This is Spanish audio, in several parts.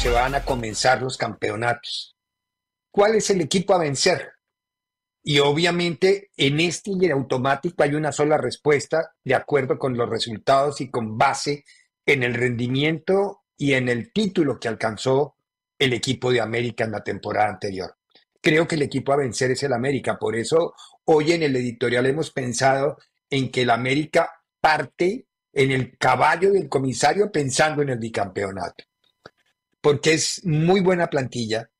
Se van a comenzar los campeonatos. ¿Cuál es el equipo a vencer? Y obviamente en este y en automático hay una sola respuesta de acuerdo con los resultados y con base en el rendimiento y en el título que alcanzó el equipo de América en la temporada anterior. Creo que el equipo a vencer es el América, por eso hoy en el editorial hemos pensado en que el América parte en el caballo del comisario pensando en el bicampeonato, porque es muy buena plantilla,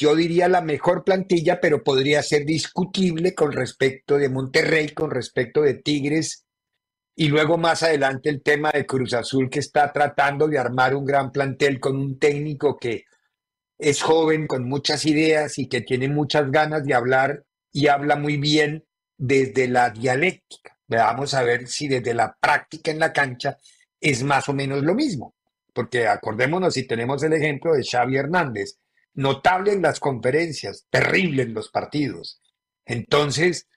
yo diría la mejor plantilla, pero podría ser discutible con respecto de Monterrey, con respecto de Tigres, y luego más adelante el tema de Cruz Azul, que está tratando de armar un gran plantel con un técnico que es joven, con muchas ideas y que tiene muchas ganas de hablar y habla muy bien desde la dialéctica. Vamos a ver si desde la práctica en la cancha es más o menos lo mismo. Porque acordémonos si tenemos el ejemplo de Xavi Hernández notable en las conferencias, terrible en los partidos. Entonces,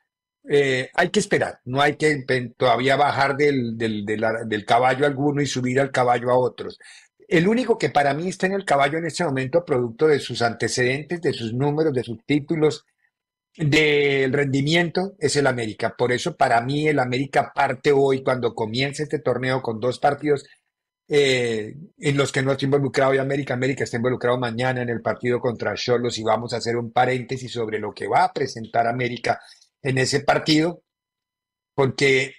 eh, hay que esperar, no hay que todavía bajar del, del, del, caballo alguno y subir al caballo a otros. El único que para mí está en el caballo en este momento, producto de sus antecedentes, de sus números, de sus títulos, del rendimiento, es el América. Por eso para mí el América parte hoy, cuando comienza este torneo con dos partidos eh, en los que no está involucrado y América. América está involucrado mañana en el partido contra Cholos y vamos a hacer un paréntesis sobre lo que va a presentar América en ese partido, porque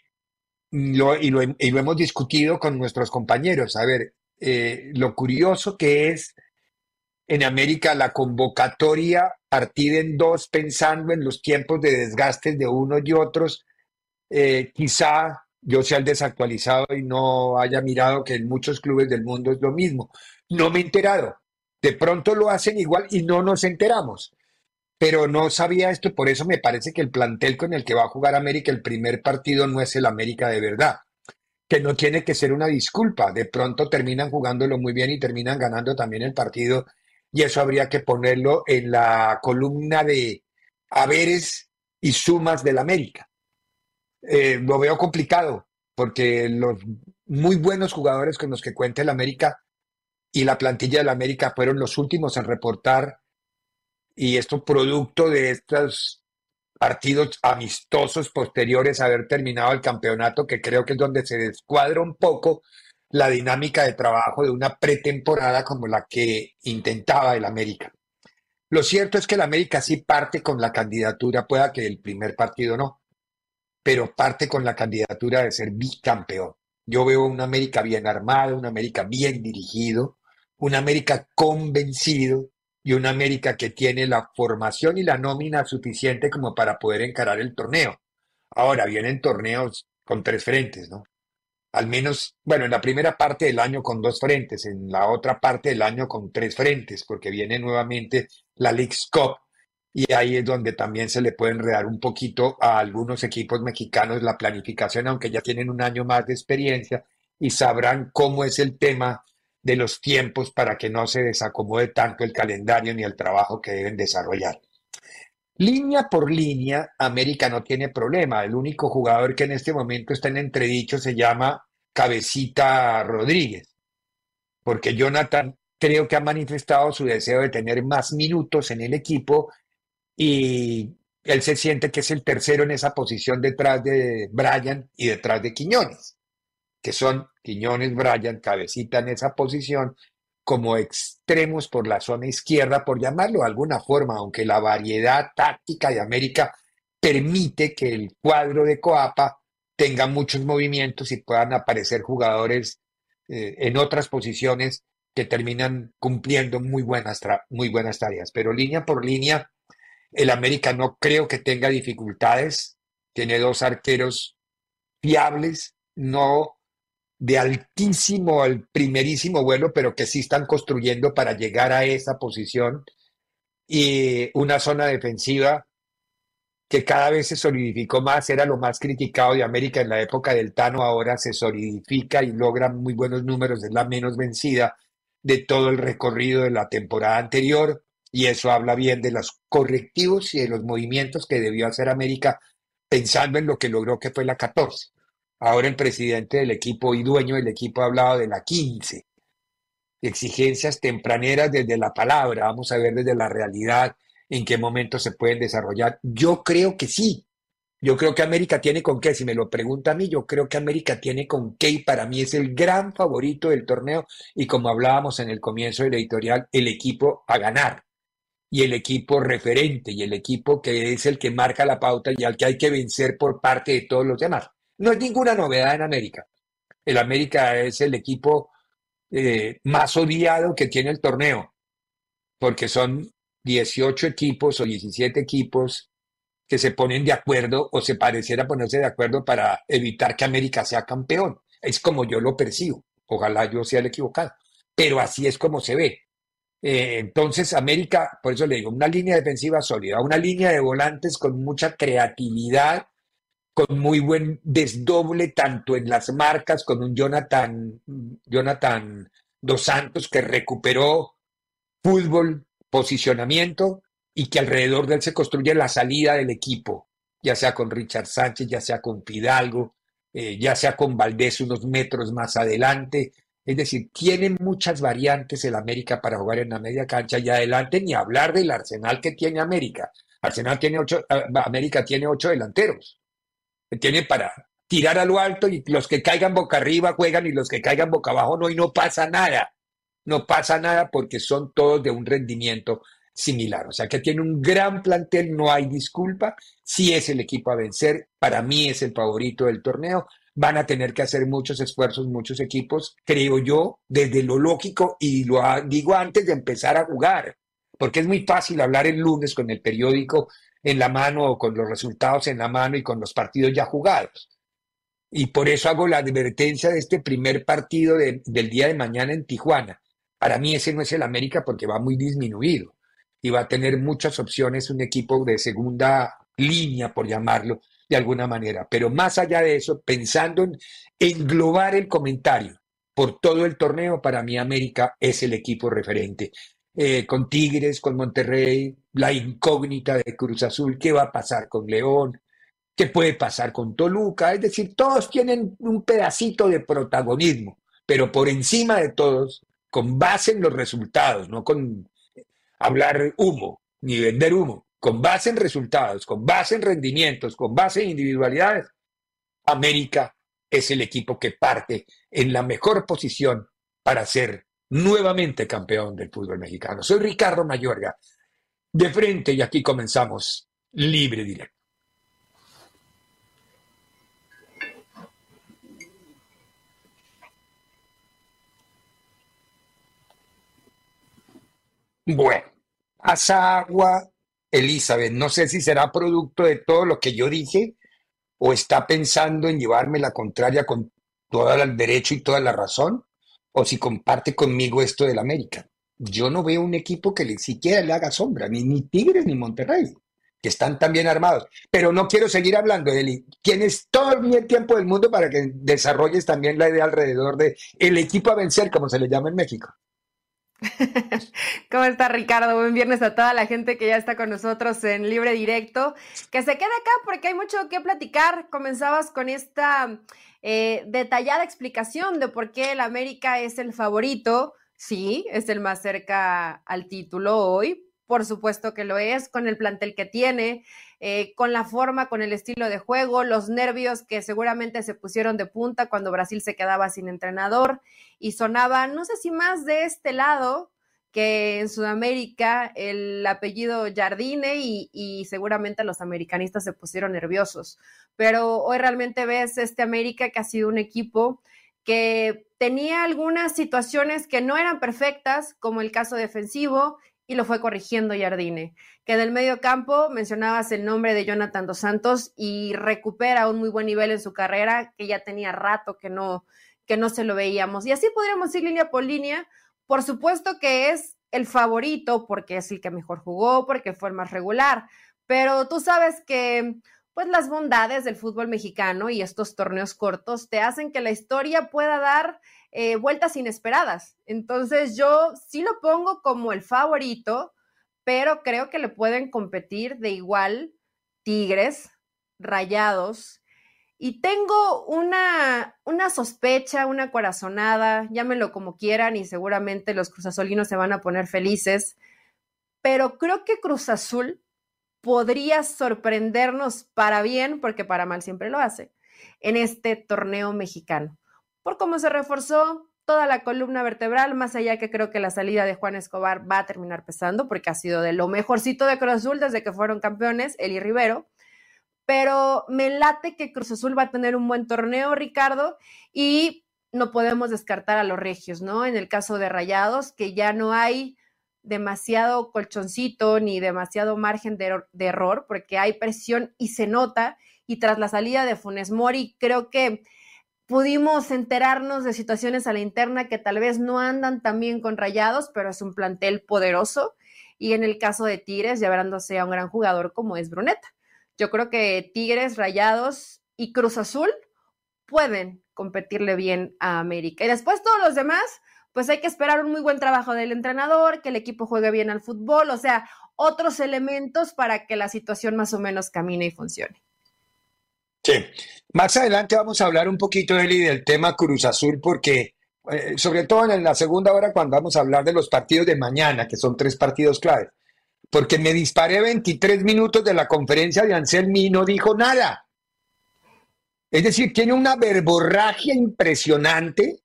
lo, y, lo, hemos discutido con nuestros compañeros. A ver, eh, lo curioso que es en América la convocatoria partida en dos pensando en los tiempos de desgaste de unos y otros, eh, quizá yo sea el desactualizado y no haya mirado que en muchos clubes del mundo es lo mismo. No me he enterado. De pronto lo hacen igual y no nos enteramos. Pero no sabía esto, por eso me parece que el plantel con el que va a jugar América el primer partido no es el América de verdad. Que no tiene que ser una disculpa. De pronto terminan jugándolo muy bien y terminan ganando también el partido. Y eso habría que ponerlo en la columna de haberes y sumas del América. Eh, lo veo complicado porque los muy buenos jugadores con los que cuenta el América y la plantilla del América fueron los últimos en reportar y esto producto de estos partidos amistosos posteriores a haber terminado el campeonato, que creo que es donde se descuadra un poco la dinámica de trabajo de una pretemporada como la que intentaba el América. Lo cierto es que el América sí parte con la candidatura, pueda que el primer partido no, pero parte con la candidatura de ser bicampeón. Yo veo una América bien armada, una América bien dirigido, una América convencido y una América que tiene la formación y la nómina suficiente como para poder encarar el torneo. Ahora vienen torneos con tres frentes, ¿no? Al menos, bueno, en la primera parte del año con dos frentes, en la otra parte del año con tres frentes, porque viene nuevamente la League's Cup y ahí es donde también se le puede enredar un poquito a algunos equipos mexicanos la planificación, aunque ya tienen un año más de experiencia y sabrán cómo es el tema de los tiempos para que no se desacomode tanto el calendario ni el trabajo que deben desarrollar. Línea por línea, América no tiene problema. El único jugador que en este momento está en entredicho se llama Cabecita Rodríguez, porque Jonathan creo que ha manifestado su deseo de tener más minutos en el equipo y él se siente que es el tercero en esa posición detrás de Brian y detrás de Quiñones, que son Quiñones, Brian, cabecita en esa posición como extremos por la zona izquierda, por llamarlo de alguna forma, aunque la variedad táctica de América permite que el cuadro de Coapa tenga muchos movimientos y puedan aparecer jugadores eh, en otras posiciones que terminan cumpliendo muy buenas, muy buenas tareas. Pero línea por línea, el América no creo que tenga dificultades. Tiene dos arqueros fiables, no de altísimo al primerísimo vuelo, pero que sí están construyendo para llegar a esa posición. Y una zona defensiva que cada vez se solidificó más, era lo más criticado de América en la época del Tano, ahora se solidifica y logra muy buenos números, es la menos vencida de todo el recorrido de la temporada anterior y eso habla bien de los correctivos y de los movimientos que debió hacer América pensando en lo que logró que fue la 14. Ahora el presidente del equipo y dueño del equipo ha hablado de la 15. Exigencias tempraneras desde la palabra, vamos a ver desde la realidad en qué momento se pueden desarrollar. Yo creo que sí. Yo creo que América tiene con qué. Si me lo pregunta a mí, yo creo que América tiene con qué y para mí es el gran favorito del torneo y como hablábamos en el comienzo del editorial, el equipo a ganar y el equipo referente y el equipo que es el que marca la pauta y al que hay que vencer por parte de todos los demás. No es ninguna novedad en América. El América es el equipo eh, más odiado que tiene el torneo, porque son 18 equipos o 17 equipos que se ponen de acuerdo o se pareciera ponerse de acuerdo para evitar que América sea campeón. Es como yo lo percibo. Ojalá yo sea el equivocado. Pero así es como se ve. Eh, entonces, América, por eso le digo, una línea defensiva sólida, una línea de volantes con mucha creatividad, con muy buen desdoble, tanto en las marcas, con un Jonathan, Jonathan Dos Santos que recuperó fútbol, posicionamiento y que alrededor de él se construye la salida del equipo, ya sea con Richard Sánchez, ya sea con Fidalgo, eh, ya sea con Valdés unos metros más adelante, es decir, tiene muchas variantes el América para jugar en la media cancha y adelante ni hablar del arsenal que tiene América. Arsenal tiene ocho, ah, América tiene ocho delanteros. Tiene para tirar a lo alto y los que caigan boca arriba juegan y los que caigan boca abajo no y no pasa nada. No pasa nada porque son todos de un rendimiento similar. O sea que tiene un gran plantel, no hay disculpa. Si es el equipo a vencer, para mí es el favorito del torneo van a tener que hacer muchos esfuerzos, muchos equipos, creo yo, desde lo lógico y lo digo antes de empezar a jugar, porque es muy fácil hablar el lunes con el periódico en la mano o con los resultados en la mano y con los partidos ya jugados. Y por eso hago la advertencia de este primer partido del día de mañana en Tijuana. Para mí ese no es el América porque va muy disminuido y va a tener muchas opciones un equipo de segunda línea, por llamarlo, de alguna manera. Pero más allá de eso, pensando en englobar el comentario por todo el torneo, para mí América es el equipo referente. Eh, con Tigres, con Monterrey, la incógnita de Cruz Azul, qué va a pasar con León, qué puede pasar con Toluca, es decir, todos tienen un pedacito de protagonismo, pero por encima de todos, con base en los resultados, no con hablar humo ni vender humo, con base en resultados, con base en rendimientos, con base en individualidades, América es el equipo que parte en la mejor posición para ser nuevamente campeón del fútbol mexicano. Soy Ricardo Mayorga, de frente y aquí comenzamos libre directo. Bueno, haz agua, Elizabeth, no sé si será producto de todo lo que yo dije o está pensando en llevarme la contraria con todo el derecho y toda la razón, o si comparte conmigo esto del América. Yo no veo un equipo que ni siquiera le haga sombra, ni, ni Tigres ni Monterrey, que están también armados. Pero no quiero seguir hablando, Eli. Tienes todo el tiempo del mundo para que desarrolles también la idea alrededor de el equipo a vencer, como se le llama en México. ¿Cómo está Ricardo? Buen viernes a toda la gente que ya está con nosotros en Libre Directo. Que se quede acá porque hay mucho que platicar. Comenzabas con esta eh, detallada explicación de por qué el América es el favorito. Sí, es el más cerca al título hoy, por supuesto que lo es, con el plantel que tiene, eh, con la forma, con el estilo de juego, los nervios que seguramente se pusieron de punta cuando Brasil se quedaba sin entrenador y sonaba, no sé si más de este lado que en Sudamérica el apellido Jardine y, y seguramente los americanistas se pusieron nerviosos. Pero hoy realmente ves este América que ha sido un equipo que tenía algunas situaciones que no eran perfectas, como el caso defensivo, y lo fue corrigiendo Jardine. Que del medio campo mencionabas el nombre de Jonathan Dos Santos y recupera un muy buen nivel en su carrera, que ya tenía rato que no, que no se lo veíamos. Y así podríamos ir línea por línea. Por supuesto que es el favorito porque es el que mejor jugó, porque fue el más regular, pero tú sabes que pues las bondades del fútbol mexicano y estos torneos cortos te hacen que la historia pueda dar eh, vueltas inesperadas. Entonces yo sí lo pongo como el favorito, pero creo que le pueden competir de igual Tigres, Rayados. Y tengo una, una sospecha, una corazonada, llámenlo como quieran y seguramente los cruzazolinos se van a poner felices, pero creo que Cruz Azul podría sorprendernos para bien, porque para mal siempre lo hace, en este torneo mexicano por cómo se reforzó toda la columna vertebral, más allá que creo que la salida de Juan Escobar va a terminar pesando, porque ha sido de lo mejorcito de Cruz Azul desde que fueron campeones, y Rivero. Pero me late que Cruz Azul va a tener un buen torneo, Ricardo, y no podemos descartar a los regios, ¿no? En el caso de Rayados, que ya no hay demasiado colchoncito ni demasiado margen de, de error, porque hay presión y se nota. Y tras la salida de Funes Mori, creo que pudimos enterarnos de situaciones a la interna que tal vez no andan tan bien con Rayados, pero es un plantel poderoso. Y en el caso de Tigres, llevándose a un gran jugador como es Bruneta. Yo creo que Tigres, Rayados y Cruz Azul pueden competirle bien a América. Y después todos los demás, pues hay que esperar un muy buen trabajo del entrenador, que el equipo juegue bien al fútbol, o sea, otros elementos para que la situación más o menos camine y funcione. Sí, más adelante vamos a hablar un poquito, Eli, del tema Cruz Azul, porque eh, sobre todo en la segunda hora cuando vamos a hablar de los partidos de mañana, que son tres partidos claves, porque me disparé 23 minutos de la conferencia de Anselmi y no dijo nada. Es decir, tiene una verborragia impresionante.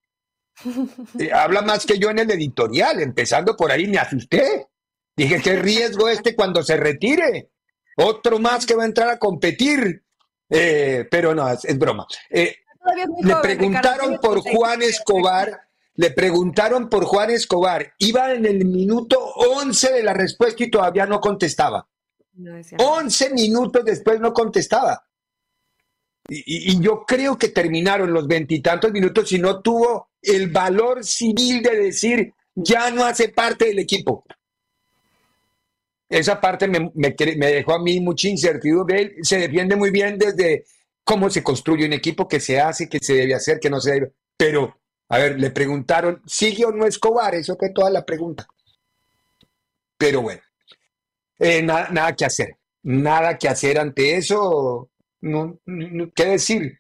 Eh, habla más que yo en el editorial, empezando por ahí me asusté. Dije, qué riesgo este cuando se retire. Otro más que va a entrar a competir. Eh, pero no, es, broma. Eh, le preguntaron por Juan Escobar, le preguntaron por Juan Escobar, iba en el minuto 11 de la respuesta y todavía no contestaba. 11 minutos después no contestaba. Y, yo creo que terminaron los veintitantos minutos y no tuvo el valor civil de decir, ya no hace parte del equipo esa parte me, dejó a mí mucha incertidumbre. Se defiende muy bien desde cómo se construye un equipo, qué se hace, qué se debe hacer, qué no se debe. Pero, a ver, le preguntaron, ¿sigue o no Escobar? Eso fue toda la pregunta. Pero bueno, eh, nada que hacer. Nada que hacer ante eso. No, ¿Qué decir?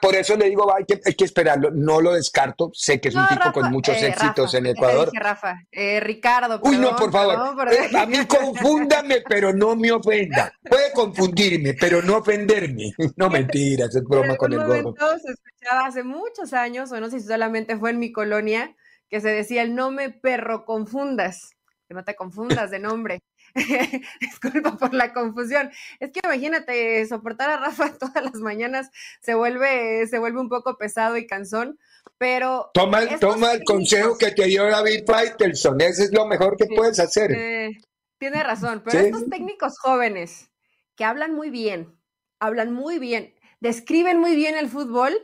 Por eso le digo, hay que, hay que esperarlo. No lo descarto. Sé que es un tipo con muchos eh, éxitos en Ecuador. Rafa, eh, Ricardo. Uy, no, por favor. Eh, a mí confúndame, pero no me ofenda. Puede confundirme, pero no ofenderme. No mentiras, es broma con el gorro. Se escuchaba hace muchos años, o no sé si solamente fue en mi colonia, que se decía el no me perro confundas, que no te confundas de nombre. Disculpa por la confusión. Es que imagínate, soportar a Rafa todas las mañanas se vuelve, se vuelve un poco pesado y cansón, pero... Toma, toma el consejo que te dio David Faitelson, ese es lo mejor que puedes hacer. Eh, tiene razón, pero estos técnicos jóvenes que hablan muy bien, hablan muy bien, describen muy bien el fútbol,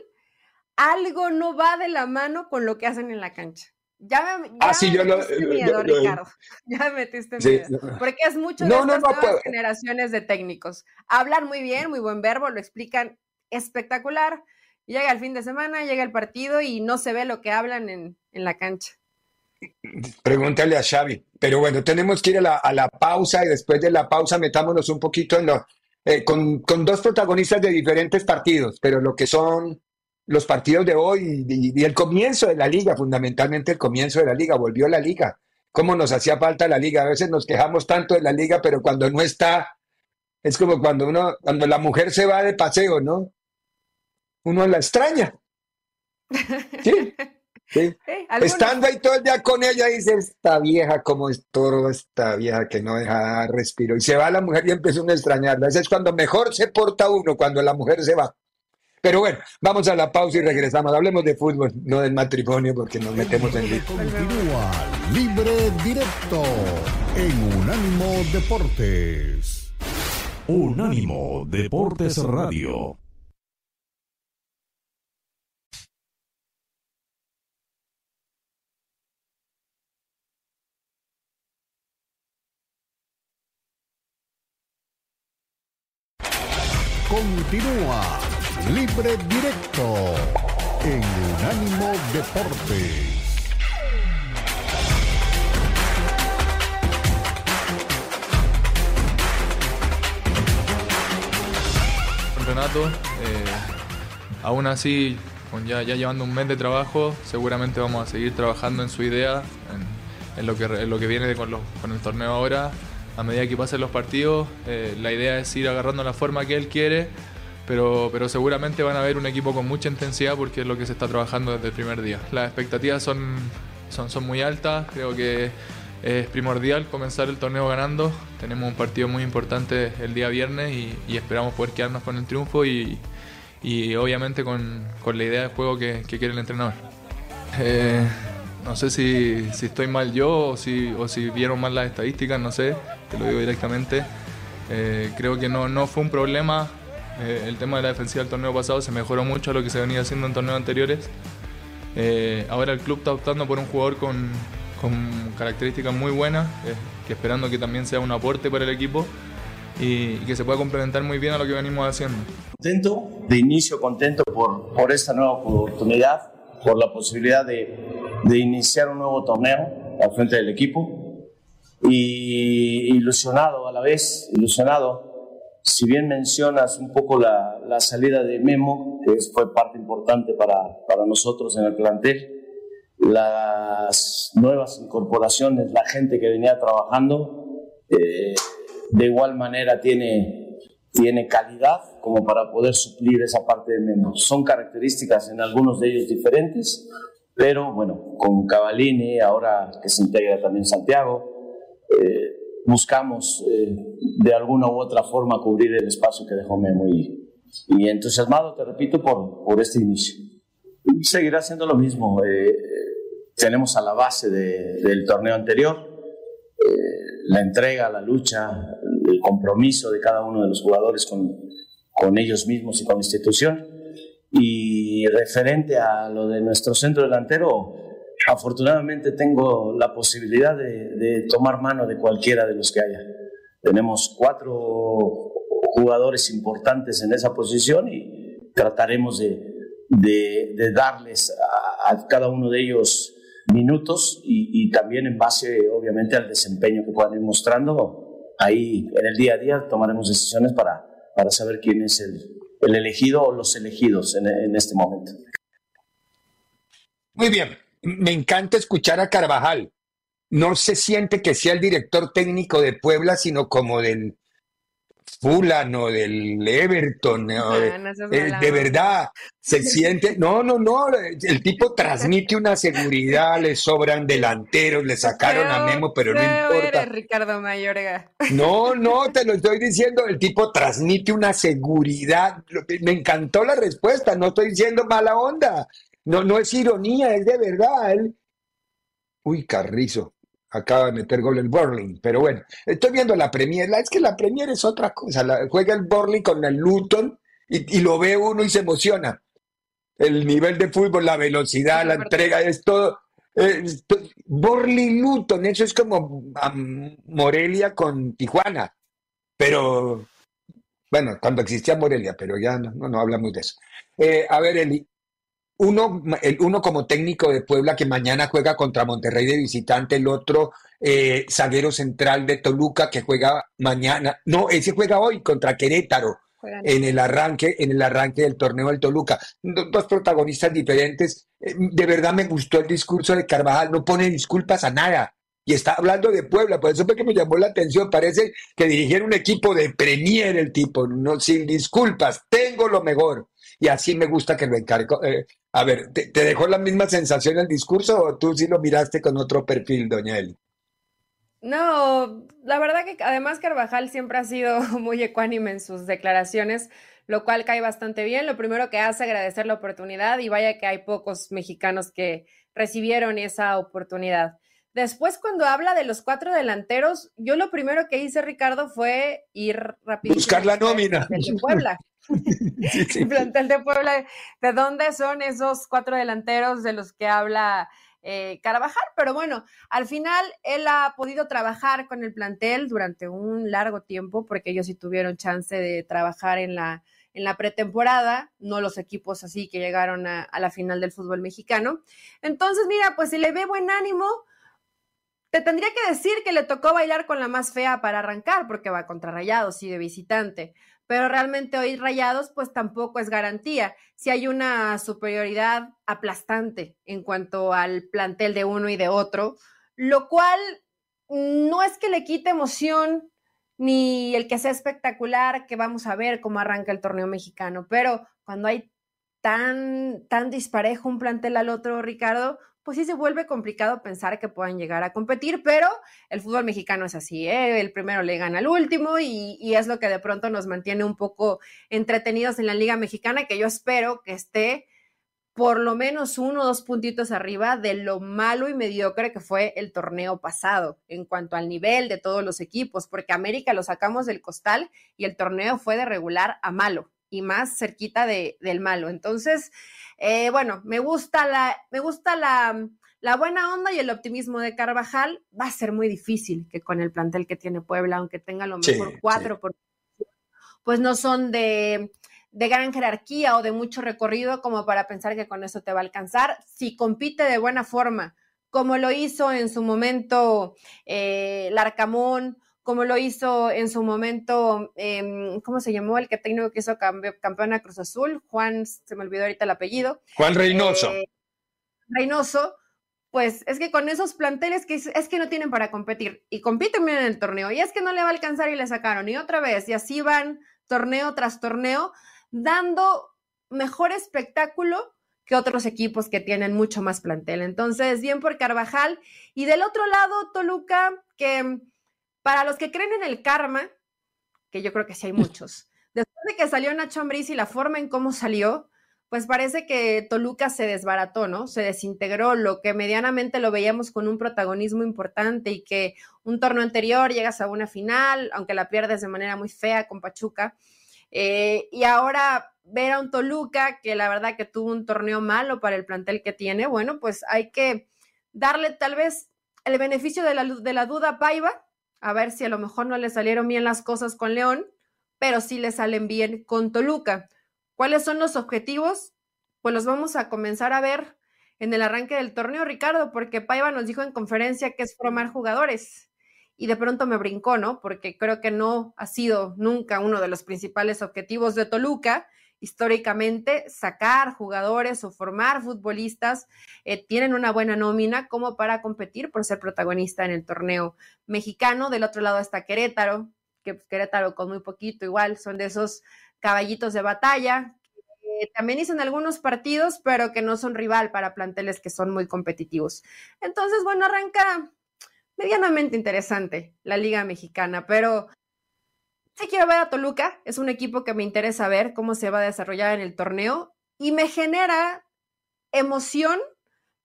algo no va de la mano con lo que hacen en la cancha. Ya me, ya metiste miedo, Ricardo. Ya me metiste miedo. Porque es mucho de estas nuevas generaciones de técnicos. Hablan muy bien, muy buen verbo, lo explican espectacular. Llega el fin de semana, llega el partido y no se ve lo que hablan en, la cancha. Pregúntale a Xavi. Pero bueno, tenemos que ir a la, pausa y después de la pausa metámonos un poquito en, eh, con, con, dos protagonistas de diferentes partidos, pero lo que son los partidos de hoy y, y, el comienzo de la liga, fundamentalmente el comienzo de la liga, volvió la liga. ¿Cómo nos hacía falta la liga? A veces nos quejamos tanto de la liga, pero cuando no está, es como cuando uno, cuando la mujer se va de paseo, ¿no? Uno la extraña. Sí. Sí. Estando ahí todo el día con ella, dice, esta vieja como estorba, esta vieja que no deja respiro. Y se va la mujer y empieza uno a extrañarla. Ese es cuando mejor se porta uno, cuando la mujer se va. Pero bueno, vamos a la pausa y regresamos. Hablemos de fútbol, no del matrimonio, porque nos metemos en lío. Continúa Libre Directo en Unánimo Deportes. Unánimo Deportes Radio. Continúa Libre Directo en Unánimo Deportes. Renato, eh, aún así, con ya, ya, llevando un mes de trabajo, seguramente vamos a seguir trabajando en su idea, en, lo, que, en lo que viene con, con el torneo ahora a medida que pasen los partidos, eh, la idea es ir agarrando la forma que él quiere, pero, pero seguramente van a ver un equipo con mucha intensidad porque es lo que se está trabajando desde el primer día. Las expectativas son, son, son muy altas, creo que es primordial comenzar el torneo ganando. Tenemos un partido muy importante el día viernes y, esperamos poder quedarnos con el triunfo y, y obviamente con, con, la idea de juego que, que quiere el entrenador. Eh, no sé si, si, estoy mal yo o si, o si vieron mal las estadísticas, no sé te lo digo directamente. Eh, creo que no, no fue un problema. Eh, el tema de la defensiva del torneo pasado se mejoró mucho a lo que se venía haciendo en torneos anteriores. Eh, ahora el club está optando por un jugador con, con características muy buenas, que esperando que también sea un aporte para el equipo y, que se pueda complementar muy bien a lo que venimos haciendo. Contento, de inicio contento por, por esta nueva oportunidad, por la posibilidad de, de iniciar un nuevo torneo al frente del equipo y ilusionado a la vez, ilusionado. Si bien mencionas un poco la, salida de Memo, que fue parte importante para, para nosotros en el plantel, las nuevas incorporaciones, la gente que venía trabajando, eh, de igual manera tiene, tiene calidad como para poder suplir esa parte de Memo. Son características en algunos de ellos diferentes, pero bueno, con Cavalini, ahora que se integra también Santiago, eh, buscamos eh, de alguna u otra forma cubrir el espacio que dejó Memo y, y entusiasmado, te repito, por, por este inicio. Seguirá siendo lo mismo. Eh, tenemos a la base de, del torneo anterior la entrega, la lucha, el compromiso de cada uno de los jugadores con, con ellos mismos y con la institución. Y referente a lo de nuestro centro delantero, afortunadamente tengo la posibilidad de, tomar mano de cualquiera de los que haya. Tenemos cuatro jugadores importantes en esa posición y trataremos de, darles a, cada uno de ellos minutos y, también en base, obviamente, al desempeño que puedan ir mostrando. Ahí, en el día a día, tomaremos decisiones para, para saber quién es el, elegido o los elegidos en, en este momento. Muy bien, me encanta escuchar a Carvajal. No se siente que sea el director técnico de Puebla, sino como del Fulano, o del Everton. Ah, eh, de, verdad, se siente. No, no, no. El tipo transmite una seguridad, le sobran delanteros, le sacaron a Memo, pero no importa. Ricardo Mayorga. No, no, te lo estoy diciendo. El tipo transmite una seguridad. Me encantó la respuesta. No estoy diciendo mala onda. No, no es ironía, es de verdad. Uy, Carrizo, acaba de meter gol el Burling, pero bueno, estoy viendo la Premier, es que la Premier es otra cosa, juega el Burling con el Luton y, lo ve uno y se emociona. El nivel de fútbol, la velocidad, la entrega, es todo. Borley Luton, eso es como Morelia con Tijuana, pero bueno, cuando existía Morelia, pero ya no, no, hablamos de eso. Eh, a ver, Eli, uno, el uno como técnico de Puebla que mañana juega contra Monterrey de visitante, el otro eh, zaguero central de Toluca que juega mañana, no, ese juega hoy contra Querétaro en el arranque, en el arranque del torneo del Toluca. Dos protagonistas diferentes. Eh, de verdad me gustó el discurso de Carvajal, no pone disculpas a nada. Y está hablando de Puebla, por eso fue que me llamó la atención. Parece que dirigiera un equipo de Premier el tipo, no sin disculpas, tengo lo mejor. Y así me gusta que lo encargo. Eh, a ver, ¿te, dejó la misma sensación el discurso o tú sí lo miraste con otro perfil, doña Eli? No, la verdad que además Carvajal siempre ha sido muy ecuánime en sus declaraciones, lo cual cae bastante bien. Lo primero que hace es agradecer la oportunidad y vaya que hay pocos mexicanos que recibieron esa oportunidad. Después, cuando habla de los cuatro delanteros, yo lo primero que hice, Ricardo, fue ir rápido. Buscar la nómina. De Puebla. sí, plantel de Puebla. ¿De dónde son esos cuatro delanteros de los que habla eh, Carvajal? Pero bueno, al final él ha podido trabajar con el plantel durante un largo tiempo, porque ellos sí tuvieron chance de trabajar en la, en la pretemporada, no los equipos así que llegaron a, a la final del fútbol mexicano. Entonces, mira, pues si le ve buen ánimo, te tendría que decir que le tocó bailar con la más fea para arrancar, porque va contra Rayados y de visitante. Pero realmente hoy Rayados, pues tampoco es garantía. Si hay una superioridad aplastante en cuanto al plantel de uno y de otro, lo cual no es que le quite emoción ni el que sea espectacular, que vamos a ver cómo arranca el torneo mexicano. Pero cuando hay tan, tan disparejo un plantel al otro, Ricardo, pues sí se vuelve complicado pensar que puedan llegar a competir, pero el fútbol mexicano es así, ¿eh? el primero le gana al último y, y, es lo que de pronto nos mantiene un poco entretenidos en la Liga Mexicana, que yo espero que esté por lo menos uno o dos puntitos arriba de lo malo y mediocre que fue el torneo pasado en cuanto al nivel de todos los equipos, porque América lo sacamos del costal y el torneo fue de regular a malo y más cerquita de, del malo. Entonces, eh, bueno, me gusta la, me gusta la, la buena onda y el optimismo de Carvajal. Va a ser muy difícil que con el plantel que tiene Puebla, aunque tenga lo mejor cuatro, pues no son de, de gran jerarquía o de mucho recorrido como para pensar que con eso te va a alcanzar. Si compite de buena forma, como lo hizo en su momento eh, Larcamón, como lo hizo en su momento, eh, ¿cómo se llamó? El que técnico que hizo campeón a Cruz Azul, Juan, se me olvidó ahorita el apellido. Juan Reynoso. Eh, Reynoso, pues es que con esos planteles que es, que no tienen para competir y compiten bien en el torneo y es que no le va a alcanzar y le sacaron y otra vez y así van torneo tras torneo dando mejor espectáculo que otros equipos que tienen mucho más plantel. Entonces, bien por Carvajal y del otro lado Toluca que para los que creen en el karma, que yo creo que sí hay muchos, después de que salió Nacho Ambriz y la forma en cómo salió, pues parece que Toluca se desbarató, ¿no? Se desintegró, lo que medianamente lo veíamos con un protagonismo importante y que un torneo anterior llegas a una final, aunque la pierdes de manera muy fea con Pachuca. Eh, y ahora ver a un Toluca que la verdad que tuvo un torneo malo para el plantel que tiene, bueno, pues hay que darle tal vez el beneficio de la, de la duda a Paiva, a ver si a lo mejor no le salieron bien las cosas con León, pero sí le salen bien con Toluca. ¿Cuáles son los objetivos? Pues los vamos a comenzar a ver en el arranque del torneo, Ricardo, porque Paiva nos dijo en conferencia que es formar jugadores y de pronto me brincó, ¿no? Porque creo que no ha sido nunca uno de los principales objetivos de Toluca históricamente sacar jugadores o formar futbolistas, eh, tienen una buena nómina como para competir por ser protagonista en el torneo mexicano. Del otro lado está Querétaro, que pues, Querétaro con muy poquito igual son de esos caballitos de batalla. Que también hizo algunos partidos, pero que no son rival para planteles que son muy competitivos. Entonces, bueno, arranca medianamente interesante la Liga Mexicana, pero Sí quiero ver a Toluca, es un equipo que me interesa ver cómo se va a desarrollar en el torneo y me genera emoción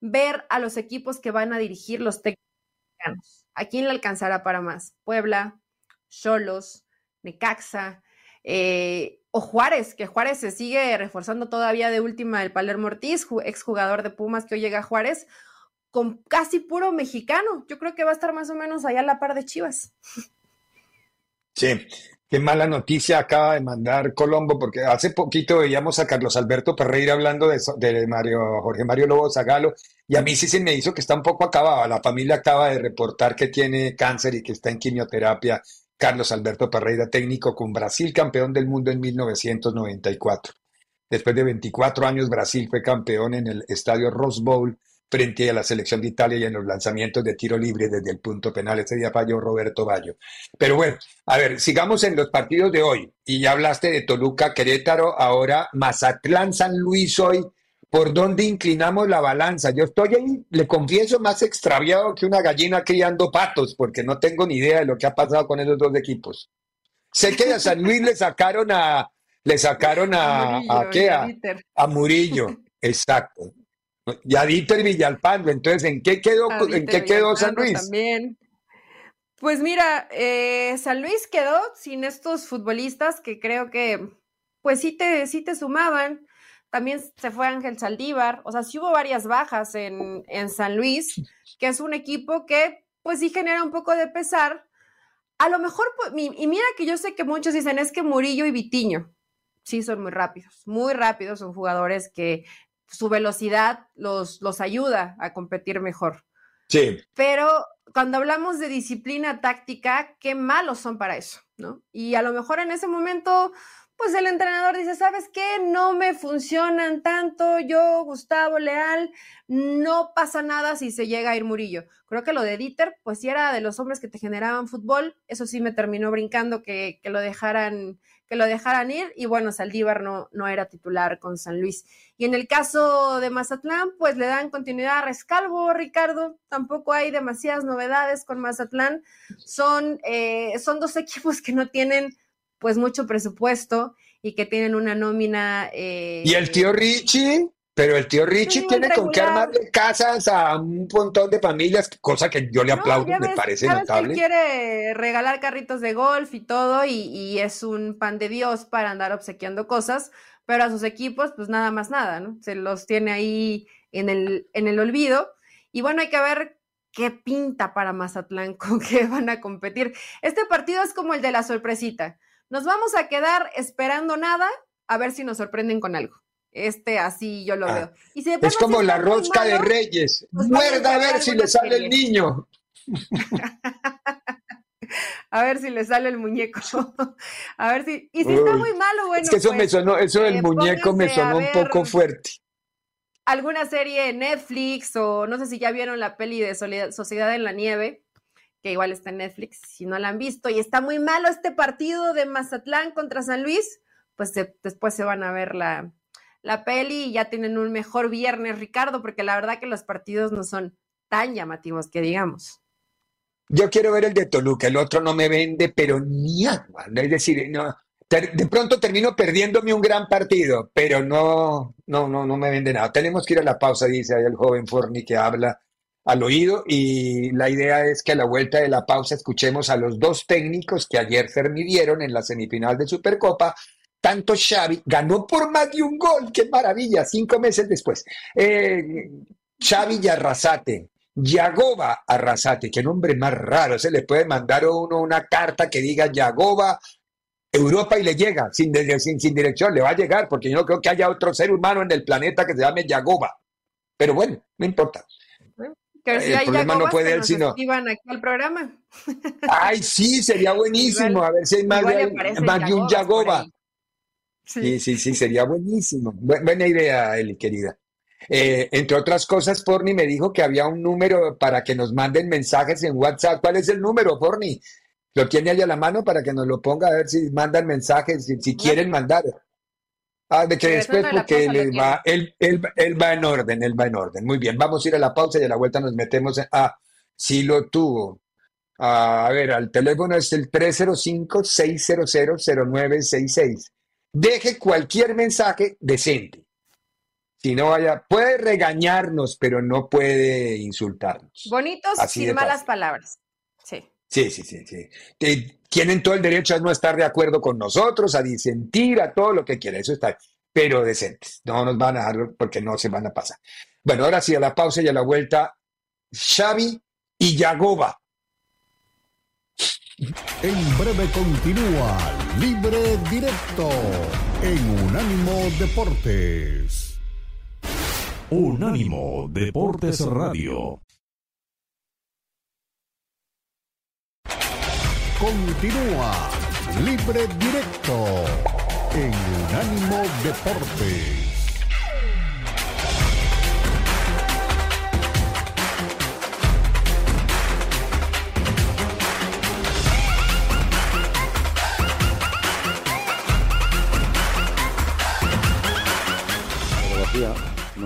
ver a los equipos que van a dirigir los técnicos. ¿A quién le alcanzará para más? Puebla, Cholos, Necaxa eh, o Juárez, que Juárez se sigue reforzando todavía de última el Palermo Ortiz, exjugador de Pumas que hoy llega a Juárez, con casi puro mexicano. Yo creo que va a estar más o menos allá a la par de Chivas. Sí, Qué mala noticia acaba de mandar Colombo, porque hace poquito veíamos a Carlos Alberto Perreira hablando de, Mario, Jorge Mario Lobo Zagalo, y a mí sí se me hizo que está un poco acabado. La familia acaba de reportar que tiene cáncer y que está en quimioterapia. Carlos Alberto Perreira, técnico con Brasil, campeón del mundo en 1994. Después de 24 años, Brasil fue campeón en el estadio Rose Bowl frente a la selección de Italia y en los lanzamientos de tiro libre desde el punto penal. Ese día falló Roberto Bayo. Pero bueno, a ver, sigamos en los partidos de hoy. Y ya hablaste de Toluca, Querétaro, ahora Mazatlán, San Luis hoy. ¿Por dónde inclinamos la balanza? Yo estoy ahí, le confieso, más extraviado que una gallina criando patos, porque no tengo ni idea de lo que ha pasado con esos dos equipos. Sé que a San Luis le sacaron a, le sacaron a, a, qué? a Murillo, exacto. Y a Dieter Villalpando. Entonces, ¿en qué quedó, ¿en qué quedó San Luis? También. Pues mira, eh, San Luis quedó sin estos futbolistas que creo que, pues sí te, sí te sumaban. También se fue Ángel Saldívar. O sea, sí hubo varias bajas en, en San Luis, que es un equipo que, pues sí genera un poco de pesar. A lo mejor, pues, y mira que yo sé que muchos dicen es que Murillo y Vitiño, sí son muy rápidos, muy rápidos, son jugadores que su velocidad los, los ayuda a competir mejor. Sí. Pero cuando hablamos de disciplina táctica, qué malos son para eso, ¿no? Y a lo mejor en ese momento, pues el entrenador dice, ¿sabes qué? No me funcionan tanto, yo, Gustavo Leal, no pasa nada si se llega a ir Murillo. Creo que lo de Dieter, pues sí era de los hombres que te generaban fútbol, eso sí me terminó brincando que, que lo dejaran que lo dejaran ir y bueno, Saldívar no, no era titular con San Luis. Y en el caso de Mazatlán, pues le dan continuidad a Rescalvo, Ricardo, tampoco hay demasiadas novedades con Mazatlán, son, eh, son dos equipos que no tienen pues mucho presupuesto y que tienen una nómina. Eh, ¿Y el tío Richie? Pero el tío Richie tiene con qué armarle casas a un montón de familias, cosa que yo le aplaudo, me parece notable. Él quiere regalar carritos de golf y todo, y, es un pan de Dios para andar obsequiando cosas, pero a sus equipos, pues nada más nada, ¿no? Se los tiene ahí en el, en el olvido. Y bueno, hay que ver qué pinta para Mazatlán, con qué van a competir. Este partido es como el de la sorpresita. Nos vamos a quedar esperando nada a ver si nos sorprenden con algo. Este así yo lo ah, veo. es como la rosca de Reyes. Pues Muerda a ver si le sale el niño. a ver si le sale el muñeco. a ver si. Y si está muy malo, bueno. Es que eso me pues, sonó, eso del eh, muñeco me sonó un poco fuerte. Alguna serie en Netflix o no sé si ya vieron la peli de Sociedad en la Nieve, que igual está en Netflix, si no la han visto, y está muy malo este partido de Mazatlán contra San Luis, pues después se van a ver la, la peli y ya tienen un mejor viernes, Ricardo, porque la verdad que los partidos no son tan llamativos que digamos. Yo quiero ver el de Toluca, el otro no me vende, pero ni agua. Es decir, no, de pronto termino perdiéndome un gran partido, pero no, no, no, no me vende nada. Tenemos que ir a la pausa, dice ahí el joven Forni que habla al oído y la idea es que a la vuelta de la pausa escuchemos a los dos técnicos que ayer se en la semifinal de Supercopa tanto Xavi, ganó por más de un gol, qué maravilla, cinco meses después. Eh, Xavi y Arrasate, Yagoba Arrasate, qué nombre más raro, se le puede mandar a uno una carta que diga Yagoba Europa y le llega, sin, sin, sin, dirección, le va a llegar, porque yo no creo que haya otro ser humano en el planeta que se llame Yagoba. Pero bueno, no importa. el problema no puede ser sino. Aquí al programa. Ay, sí, sería buenísimo. a ver si hay más, de, un Yagoba. Sí. sí, sí, sería buenísimo. buena idea, Eli, querida. Eh, entre otras cosas, Forni me dijo que había un número para que nos manden mensajes en WhatsApp. ¿Cuál es el número, Forni? ¿Lo tiene ahí a la mano para que nos lo ponga a ver si mandan mensajes, si, quieren mandar? Ah, de que después, porque él va, él, va en orden, él va en orden. Muy bien, vamos a ir a la pausa y a la vuelta nos metemos en... Ah, sí lo tuvo. a ver, al teléfono es el 305-600-0966 deje cualquier mensaje decente. Si no vaya, puede regañarnos, pero no puede insultarnos. Bonitos sin malas palabras. Sí. Sí, sí, sí, sí. Tienen todo el derecho a no estar de acuerdo con nosotros, a disentir, a todo lo que quiera, eso está, pero decentes. No nos van a dejar porque no se van a pasar. Bueno, ahora sí, a la pausa y a la vuelta, Xavi y Yagoba En breve continúa Libre Directo en Unánimo Deportes. Unánimo Deportes Radio. Continúa Libre Directo en Unánimo Deportes.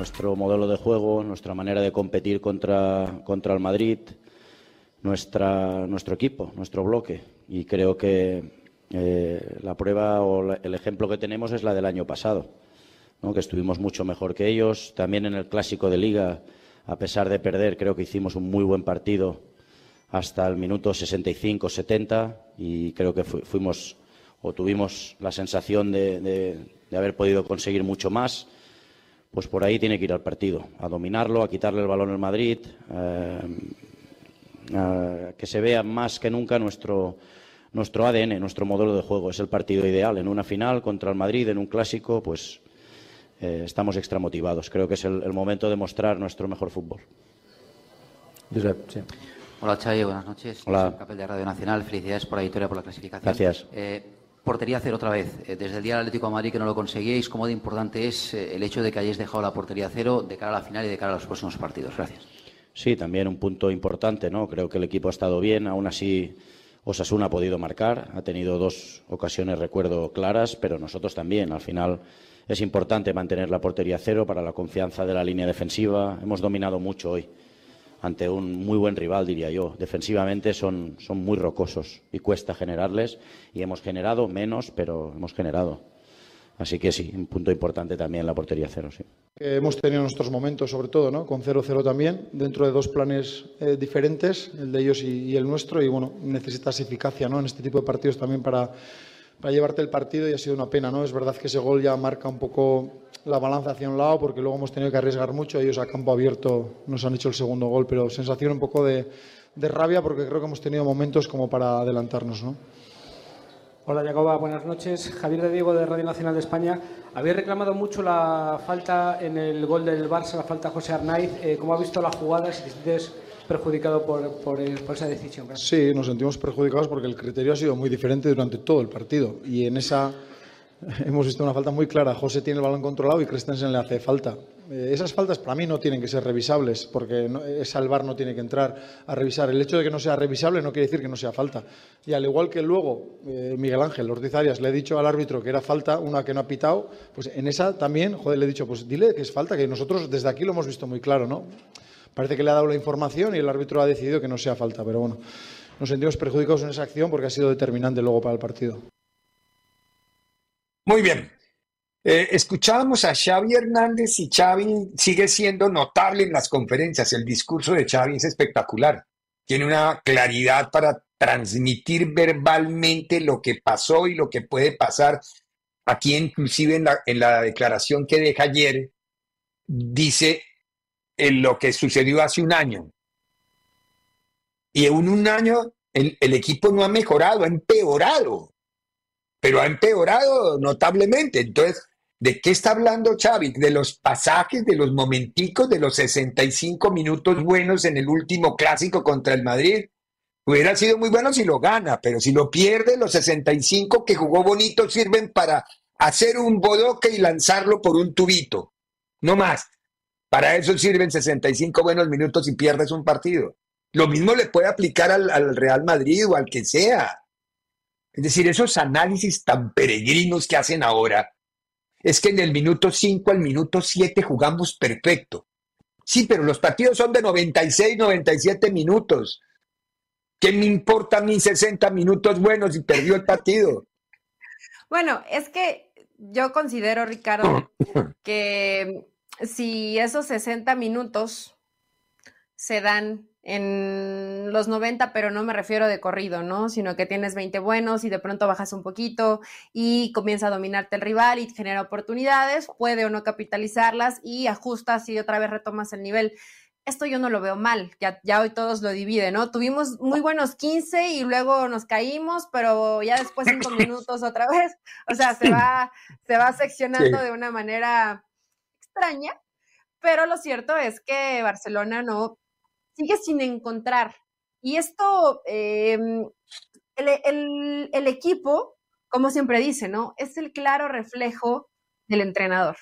Nuestro modelo de juego, nuestra manera de competir contra, contra el Madrid, nuestra, nuestro equipo, nuestro bloque. Y creo que eh, la prueba o el ejemplo que tenemos es la del año pasado, que estuvimos mucho mejor que ellos. También en el clásico de liga, a pesar de perder, creo que hicimos un muy buen partido hasta el minuto 65-70 y creo que fuimos o tuvimos la sensación de haber podido conseguir mucho más pues por ahí tiene que ir al partido, a dominarlo, a quitarle el balón al Madrid, eh, a que se vea más que nunca nuestro, nuestro ADN, nuestro modelo de juego. Es el partido ideal. En una final contra el Madrid, en un clásico, pues eh, estamos extramotivados. Creo que es el, momento de mostrar nuestro mejor fútbol. Hola Chay, buenas noches. Hola. Capel de Radio Nacional, felicidades por la victoria, por la clasificación. Gracias. Eh, portería cero otra vez. Eh, desde el día del Atlético de Madrid que no lo conseguíais, ¿cómo de importante es eh, el hecho de que hayáis dejado la portería cero de cara a la final y de cara a los próximos partidos? Gracias. Sí, también un punto importante, ¿no? Creo que el equipo ha estado bien, aún así Osasuna ha podido marcar, ha tenido dos ocasiones, recuerdo, claras, pero nosotros también. Al final es importante mantener la portería cero para la confianza de la línea defensiva. Hemos dominado mucho hoy ante un muy buen rival, diría yo. Defensivamente son, son muy rocosos y cuesta generarles y hemos generado menos, pero hemos generado. Así que sí, un punto importante también la portería cero, sí. hemos tenido nuestros momentos, sobre todo, ¿no? con 0-0 también, dentro de dos planes eh, diferentes, el de ellos y, el nuestro, y bueno, necesitas eficacia ¿no? en este tipo de partidos también para, para llevarte el partido y ha sido una pena, ¿no? Es verdad que ese gol ya marca un poco la balanza hacia un lado porque luego hemos tenido que arriesgar mucho. Ellos a campo abierto nos han hecho el segundo gol, pero sensación un poco de, rabia porque creo que hemos tenido momentos como para adelantarnos. ¿no? Hola Jacoba, buenas noches. Javier de Diego de Radio Nacional de España. Habéis reclamado mucho la falta en el gol del Barça, la falta José Arnaiz. Eh, ¿Cómo ha visto la jugada? Si te perjudicado por, por, por, esa decisión. Sí, nos sentimos perjudicados porque el criterio ha sido muy diferente durante todo el partido y en esa hemos visto una falta muy clara. José tiene el balón controlado y Christensen le hace falta. Eh, esas faltas para mí no tienen que ser revisables, porque no, esa no tiene que entrar a revisar. El hecho de que no sea revisable no quiere decir que no sea falta. Y al igual que luego eh, Miguel Ángel Ortiz Arias le ha dicho al árbitro que era falta, una que no ha pitado, pues en esa también, joder, le he dicho, pues dile que es falta, que nosotros desde aquí lo hemos visto muy claro, ¿no? Parece que le ha dado la información y el árbitro ha decidido que no sea falta, pero bueno, nos sentimos perjudicados en esa acción porque ha sido determinante luego para el partido. Muy bien. Eh, escuchábamos a Xavi Hernández y Xavi sigue siendo notable en las conferencias. El discurso de Xavi es espectacular. Tiene una claridad para transmitir verbalmente lo que pasó y lo que puede pasar. Aquí inclusive en la, en la declaración que deja ayer, dice en lo que sucedió hace un año. Y en un año el, el equipo no ha mejorado, ha empeorado pero ha empeorado notablemente. Entonces, ¿de qué está hablando Xavi? De los pasajes, de los momenticos, de los 65 minutos buenos en el último clásico contra el Madrid. Hubiera sido muy bueno si lo gana, pero si lo pierde, los 65 que jugó bonito sirven para hacer un bodoque y lanzarlo por un tubito. No más. Para eso sirven 65 buenos minutos y pierdes un partido. Lo mismo le puede aplicar al, al Real Madrid o al que sea. Es decir, esos análisis tan peregrinos que hacen ahora, es que en el minuto 5 al minuto 7 jugamos perfecto. Sí, pero los partidos son de 96, 97 minutos. ¿Qué me importa a mí 60 minutos buenos y perdió el partido? Bueno, es que yo considero, Ricardo, que si esos 60 minutos se dan en los 90, pero no me refiero de corrido, ¿no? Sino que tienes 20 buenos y de pronto bajas un poquito y comienza a dominarte el rival y genera oportunidades, puede o no capitalizarlas y ajustas y otra vez retomas el nivel. esto yo no lo veo mal, ya, ya hoy todos lo dividen, ¿no? Tuvimos muy buenos 15 y luego nos caímos, pero ya después cinco minutos otra vez, o sea, se va, se va seccionando de una manera extraña, pero lo cierto es que Barcelona no sigue sin encontrar. Y esto, em, el, el equipo, como siempre dice, ¿no? Es el claro reflejo del entrenador.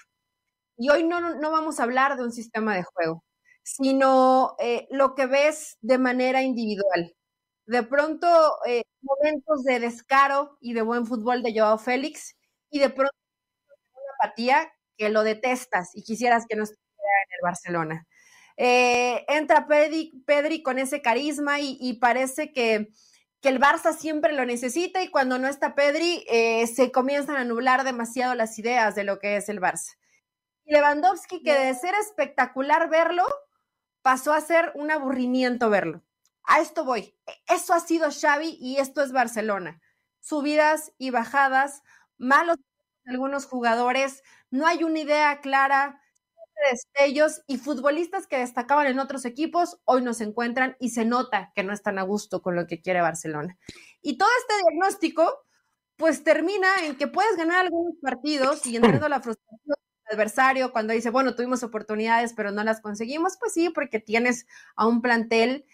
Y hoy no, no vamos a hablar de un sistema de juego sino eh, lo que ves de manera individual. De pronto, eh, momentos de descaro y de buen fútbol de Joao Félix, y de pronto una apatía que lo detestas y quisieras que no estuviera en el Barcelona. Eh, entra Pedri, Pedri, con ese carisma y, parece que, que, el Barça siempre lo necesita y cuando no está Pedri se comienzan a nublar demasiado las ideas de lo que es el Barça. Y Lewandowski, que de ser espectacular verlo, pasó a ser un aburrimiento verlo. A esto voy. E, eso ha sido Xavi y esto es Barcelona. Subidas y bajadas, malos algunos jugadores, no hay una idea clara, destellos y futbolistas que destacaban en otros equipos hoy no se encuentran y se nota que no están a gusto con lo que quiere Barcelona. Y todo este diagnóstico pues termina en que puedes ganar algunos partidos y entrando la frustración adversario, cuando dice, bueno, tuvimos oportunidades, pero no las conseguimos, pues sí, porque tienes a un plantel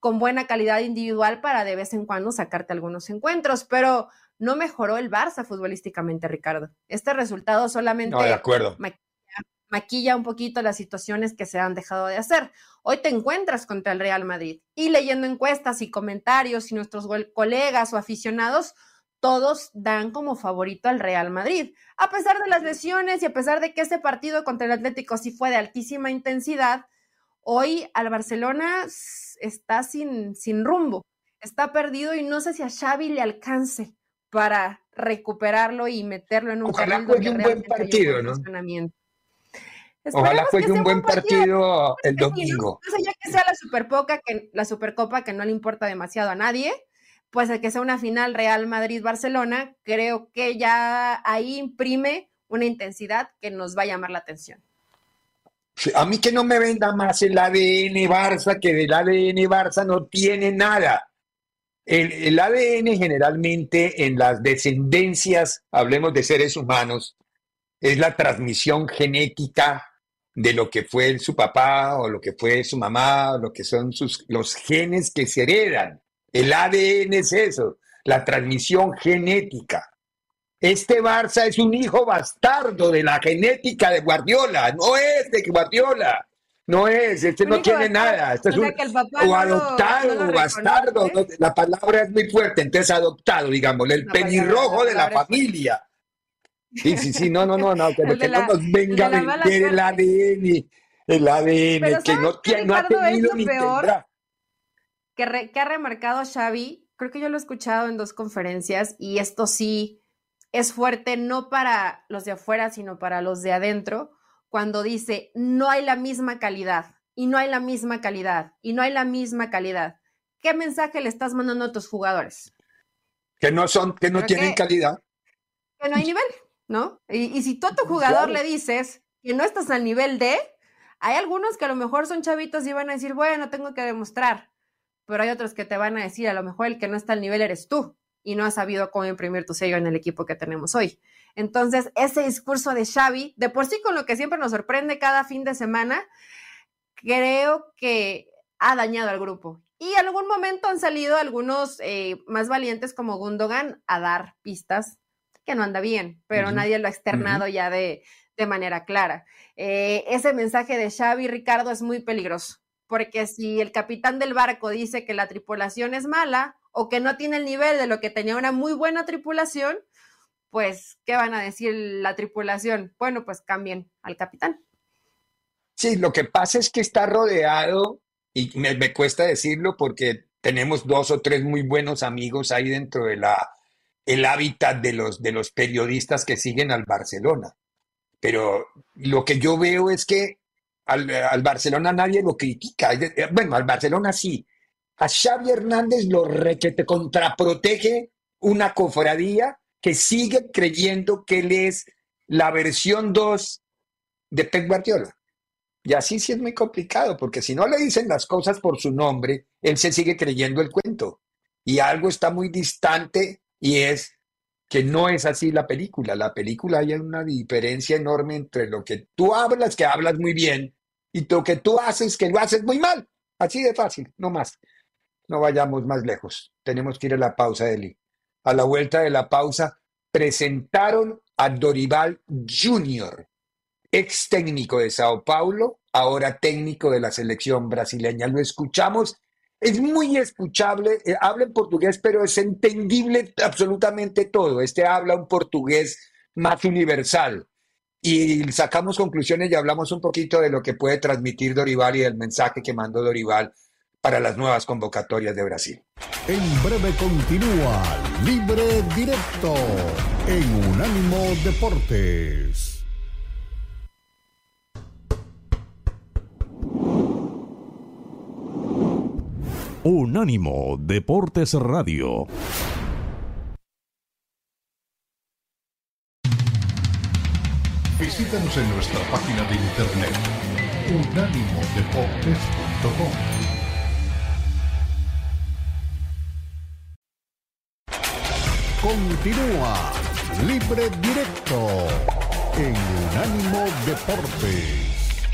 con buena calidad individual para de vez en cuando sacarte algunos encuentros, pero no mejoró el Barça futbolísticamente, Ricardo. Este resultado solamente de acuerdo. Maquilla, un poquito las situaciones que se han dejado de hacer. Hoy te encuentras contra el Real Madrid y leyendo encuestas y comentarios y nuestros colegas o aficionados, todos dan como favorito al Real Madrid. A pesar de las lesiones y a pesar de que ese partido contra el Atlético sí fue de altísima intensidad, hoy al Barcelona está sin, sin rumbo, está perdido y no sé si a Xavi le alcance para recuperarlo y meterlo en un Ojalá juegue un buen partido, ¿no? Ojalá juegue un buen partido, el domingo. Sé ya que sea la Supercopa que la Supercopa que no le importa demasiado a nadie, pues el que sea una final Real Madrid-Barcelona, creo que ya ahí imprime una intensidad que nos va a llamar la atención. A mí que no me venda más el ADN Barça, que del ADN Barça no tiene nada. El, ADN generalmente en las descendencias, hablemos de seres humanos, es la transmisión genética de lo que fue su papá o lo que fue su mamá, o lo que son sus, los genes que se heredan. El ADN es eso, la transmisión genética. Este Barça es un hijo bastardo de la genética de Guardiola, no es de Guardiola. No es, este no tiene nada. Este es un, o adoptado, o bastardo. la palabra es muy fuerte, entonces adoptado, digamos, el pelirrojo de la familia. Sí, sí, sí, no, no, no, no, pero que no nos venga a vender el ADN, el ADN, que no, no ha tenido ni tendrá que, ha remarcado Xavi, creo que yo lo he escuchado en dos conferencias y esto sí es fuerte no para los de afuera, sino para los de adentro, cuando dice, no hay la misma calidad y no hay la misma calidad y no hay la misma calidad. ¿Qué mensaje le estás mandando a tus jugadores? Que no son, que no tienen calidad. Que no hay nivel, ¿no? Y, si tú a tu jugador le dices que no estás al nivel de, hay algunos que a lo mejor son chavitos y van a decir, bueno, tengo que demostrar pero hay otros que te van a decir, a lo mejor el que no está al nivel eres tú y no has sabido cómo imprimir tu sello en el equipo que tenemos hoy. Entonces, ese discurso de Xavi, de por sí con lo que siempre nos sorprende cada fin de semana, creo que ha dañado al grupo. Y en algún momento han salido algunos eh, más valientes como Gundogan a dar pistas que no anda bien, pero nadie lo ha externado ya de, manera clara. Eh, ese mensaje de Xavi, Ricardo, es muy peligroso porque si el capitán del barco dice que la tripulación es mala o que no tiene el nivel de lo que tenía una muy buena tripulación, pues, ¿qué van a decir la tripulación? Bueno, pues cambien al capitán. Sí, lo que pasa es que está rodeado, y me, cuesta decirlo porque tenemos dos o tres muy buenos amigos ahí dentro de la el hábitat de los, de los periodistas que siguen al Barcelona. Pero lo que yo veo es que al, Barcelona nadie lo critica. Eh, bueno, al Barcelona sí. A Xavi Hernández lo te contraprotege una cofradía que sigue creyendo que él es la versión 2 de Pep Guardiola. Y así sí es muy complicado, porque si no le dicen las cosas por su nombre, él se sigue creyendo el cuento. Y algo está muy distante y es que no es así la película. La película hay una diferencia enorme entre lo que tú hablas, que hablas muy bien, y lo que tú haces, que lo haces muy mal. Así de fácil, no más. No vayamos más lejos. Tenemos que ir a la pausa, Eli. A la vuelta de la pausa, presentaron a Dorival Jr., ex técnico de Sao Paulo, ahora técnico de la selección brasileña. Lo escuchamos, es muy escuchable, eh, habla en portugués, pero es entendible absolutamente todo. Este habla un portugués más universal. Y sacamos conclusiones y hablamos un poquito de lo que puede transmitir Dorival y del mensaje que mandó Dorival para las nuevas convocatorias de Brasil. En breve continúa Libre Directo en Unánimo Deportes. Unánimo Deportes Radio. Visítanos en nuestra página de internet unánimodeportes.com. Continúa Libre Directo en Unánimo Deportes.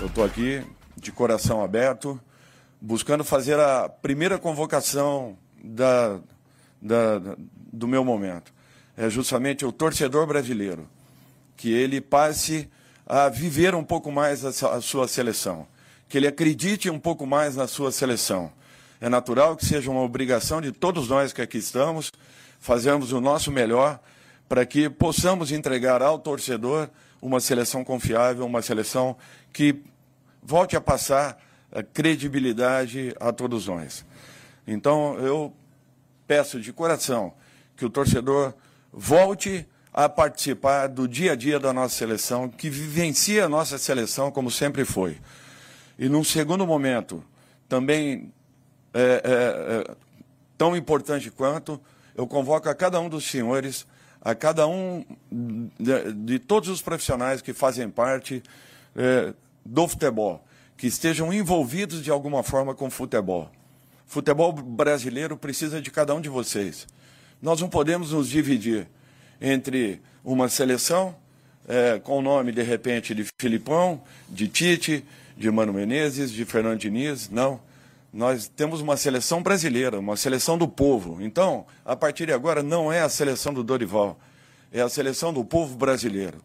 Eu estou aqui de coração aberto, buscando fazer a primeira convocação da, da, do meu momento. É justamente o torcedor brasileiro, que ele passe a viver um pouco mais a, sua seleção, que ele acredite um pouco mais na sua seleção. É natural que seja uma obrigação de todos nós que aqui estamos fazermos o nosso melhor para que possamos entregar ao torcedor uma seleção confiável, uma seleção que volte a passar a credibilidade a todos nós. Então, eu peço de coração que o torcedor volte a participar do dia a dia da nossa seleção, que vivencie a nossa seleção como sempre foi. E num segundo momento, também é, é, é, tão importante quanto, eu convoco a cada um dos senhores, a cada um de, de todos os profissionais que fazem parte é, do futebol, que estejam envolvidos de alguma forma com o futebol. Futebol brasileiro precisa de cada um de vocês. Nós não podemos nos dividir entre uma seleção é, com o nome, de repente, de Filipão, de Tite, de Mano Menezes, de Fernando Diniz. Não. Nós temos uma seleção brasileira, uma seleção do povo. Então, a partir de agora, não é a seleção do Dorival, é a seleção do povo brasileiro.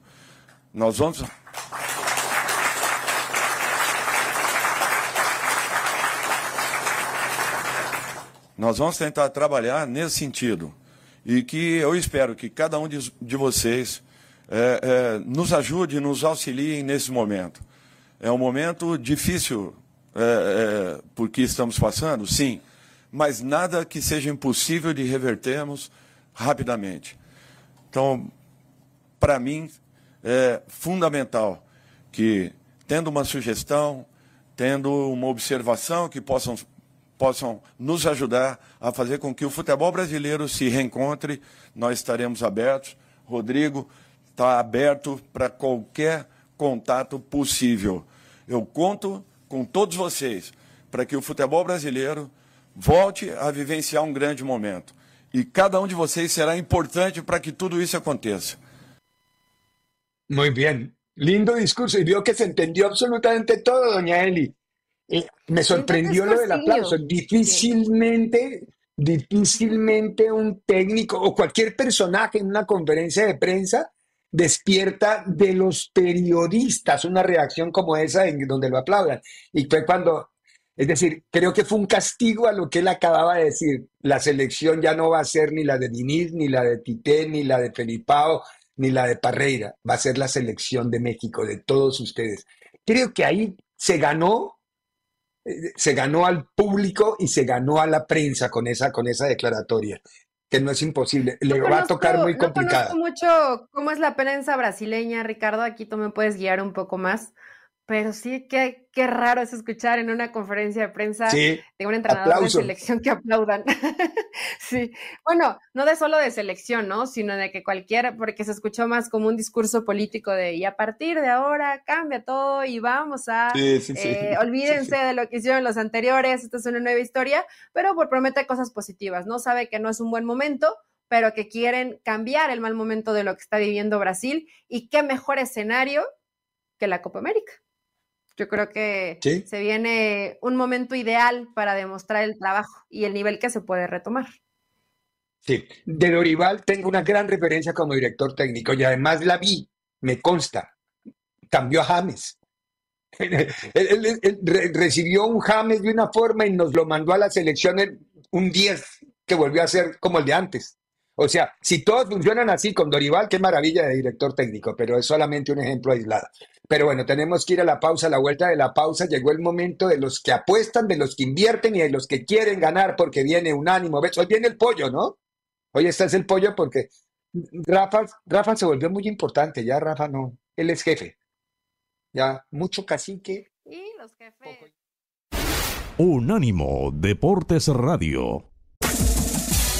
Nós vamos. Nós vamos tentar trabalhar nesse sentido. E que eu espero que cada um de, de vocês é, é, nos ajude, nos auxilie nesse momento. É um momento difícil é, porque estamos passando, sim, mas nada que seja impossível de revertermos rapidamente. Então, para mim, é fundamental que, tendo uma sugestão, tendo uma observação que possam possam nos ajudar a fazer com que o futebol brasileiro se reencontre. Nós estaremos abertos. Rodrigo está aberto para qualquer contato possível. Eu conto com todos vocês para que o futebol brasileiro volte a vivenciar um grande momento. E cada um de vocês será importante para que tudo isso aconteça. Muy bien. Lindo discurso. Y vio que se entendió absolutamente todo, doña Eli. Eh, me sorprendió lo del aplauso. Difícilmente, difícilmente un técnico o cualquier personaje en una conferencia de prensa despierta de los periodistas una reacción como esa en donde lo aplaudan. Y fue cuando, es decir, creo que fue un castigo a lo que él acababa de decir. La selección ya no va a ser ni la de Diniz, ni la de Tite, ni la de Felipao, ni la de Parreira. Va a ser la selección de México, de todos ustedes. Creo que ahí se ganó se ganó al público y se ganó a la prensa con esa, con esa declaratoria, que no es imposible. Le va a tocar muy complicada. No conozco mucho cómo es la prensa brasileña, Ricardo. Aquí tú me puedes guiar un poco más. Pero sí que qué raro es escuchar en una conferencia de prensa Sí, de un entrenador aplauso. de selección que aplaudan. sí, bueno, no de solo de selección, ¿no? Sino de que cualquiera, porque se escuchó más como un discurso político de y a partir de ahora cambia todo y vamos a Sí, sí, sí. eh, olvídense de lo que hicieron los anteriores, esta es una nueva historia, pero por promete cosas positivas, ¿no? Sabe que no es un buen momento, pero que quieren cambiar el mal momento de lo que está viviendo Brasil y qué mejor escenario que la Copa América. Yo creo que Sí. se viene un momento ideal para demostrar el trabajo y el nivel que se puede retomar. Sí, de Dorival tengo una gran referencia como director técnico y además la vi, me consta, cambió a James. Él, él- él re- recibió un James de una forma y nos lo mandó a la selección un 10 que volvió a ser como el de antes. O sea, si todos funcionan así con Dorival, qué maravilla de director técnico, pero es solamente un ejemplo aislado. Pero bueno, tenemos que ir a la pausa, a la vuelta de la pausa llegó el momento de los que apuestan, de los que invierten y de los que quieren ganar porque viene un ánimo. ¿Ves? Hoy viene el pollo, ¿no? Hoy está es el pollo porque Rafa, Rafa se volvió muy importante, ya Rafa no, él es jefe. Ya, mucho cacique. Y los jefes. Unánimo Deportes Radio.